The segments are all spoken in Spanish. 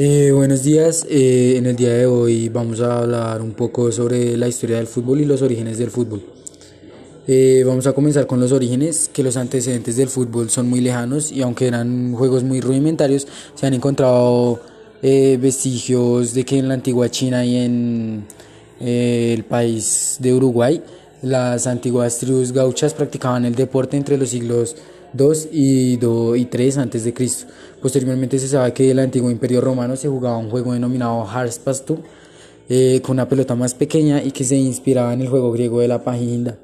Eh, buenos días, eh, en el día de hoy vamos a hablar un poco sobre la historia del fútbol y los orígenes del fútbol. Eh, vamos a comenzar con los orígenes, que los antecedentes del fútbol son muy lejanos y aunque eran juegos muy rudimentarios, se han encontrado vestigios de que en la antigua China y en el país de Uruguay, las antiguas tribus gauchas practicaban el deporte entre los siglos 2 y, 2 y 3 antes de Cristo. Posteriormente se sabe que el antiguo imperio romano se jugaba un juego denominado Hars Pastu eh, con una pelota más pequeña y que se inspiraba en el juego griego de la página.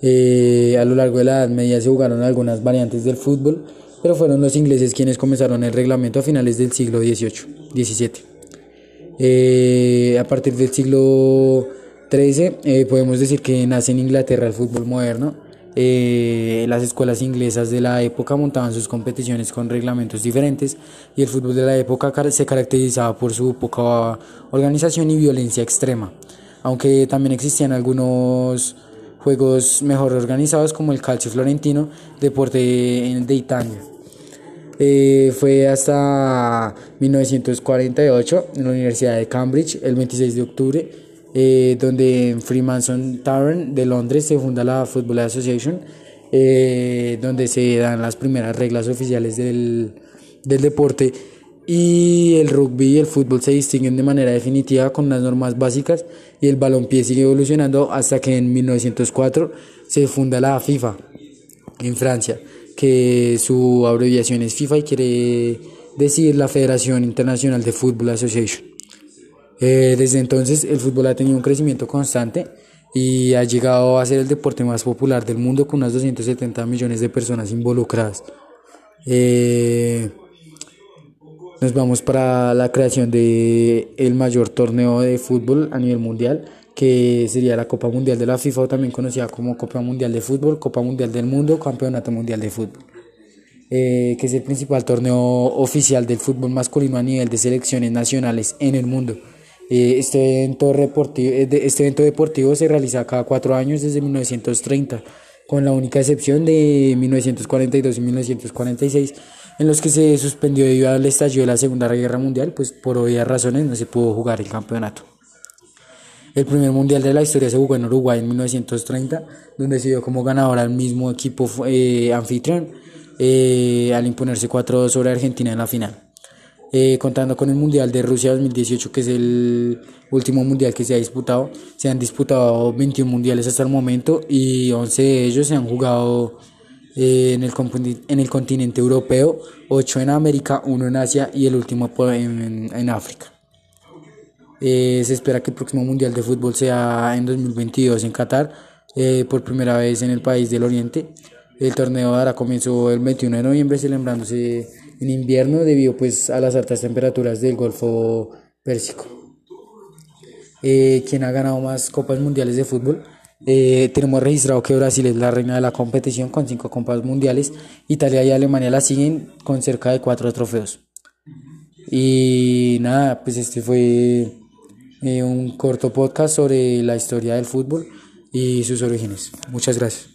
Eh, a lo largo de la Edad Media se jugaron algunas variantes del fútbol, pero fueron los ingleses quienes comenzaron el reglamento a finales del siglo XVIII, XVII. Eh, a partir del siglo XIII podemos decir que nace en Inglaterra el fútbol moderno eh, las escuelas inglesas de la época montaban sus competiciones con reglamentos diferentes y el fútbol de la época se caracterizaba por su poca organización y violencia extrema, aunque también existían algunos juegos mejor organizados como el calcio florentino, deporte de Italia. Eh, fue hasta 1948 en la Universidad de Cambridge, el 26 de octubre, eh, donde en Freemason Tavern de Londres se funda la Football Association, eh, donde se dan las primeras reglas oficiales del, del deporte y el rugby y el fútbol se distinguen de manera definitiva con unas normas básicas y el balompié sigue evolucionando hasta que en 1904 se funda la FIFA en Francia, que su abreviación es FIFA y quiere decir la Federación Internacional de Football Association. Eh, desde entonces el fútbol ha tenido un crecimiento constante y ha llegado a ser el deporte más popular del mundo con unas 270 millones de personas involucradas. Eh, nos vamos para la creación de mayor torneo de fútbol a nivel mundial, que sería la Copa Mundial de la FIFA, o también conocida como Copa Mundial de Fútbol, Copa Mundial del Mundo, Campeonato Mundial de Fútbol. Eh, que es el principal torneo oficial del fútbol masculino a nivel de selecciones nacionales en el mundo. Eh, este, evento deportivo, eh, este evento deportivo se realiza cada cuatro años desde 1930, con la única excepción de 1942 y 1946, en los que se suspendió debido al estallido de la Segunda Guerra Mundial, pues por obvias razones no se pudo jugar el campeonato. El primer mundial de la historia se jugó en Uruguay en 1930, donde se dio como ganador al mismo equipo eh, anfitrión, al imponerse 4-2 sobre Argentina en la final. Eh, contando con el Mundial de Rusia 2018, que es el último mundial que se ha disputado. Se han disputado 21 mundiales hasta el momento y 11 de ellos se han jugado eh, en, el, en el continente europeo, 8 en América, 1 en Asia y el último en, en África. Eh, se espera que el próximo mundial de fútbol sea en 2022 en Qatar, por primera vez en el país del Oriente. El torneo dará comienzo el 21 de noviembre celebrándose en invierno debido pues a las altas temperaturas del Golfo Pérsico. Eh, quien ha ganado más copas mundiales de fútbol. Eh, tenemos registrado que Brasil es la reina de la competición con cinco copas mundiales. Italia y Alemania la siguen con cerca de cuatro trofeos. Y nada, pues este fue eh, un corto podcast sobre la historia del fútbol y sus orígenes. Muchas gracias.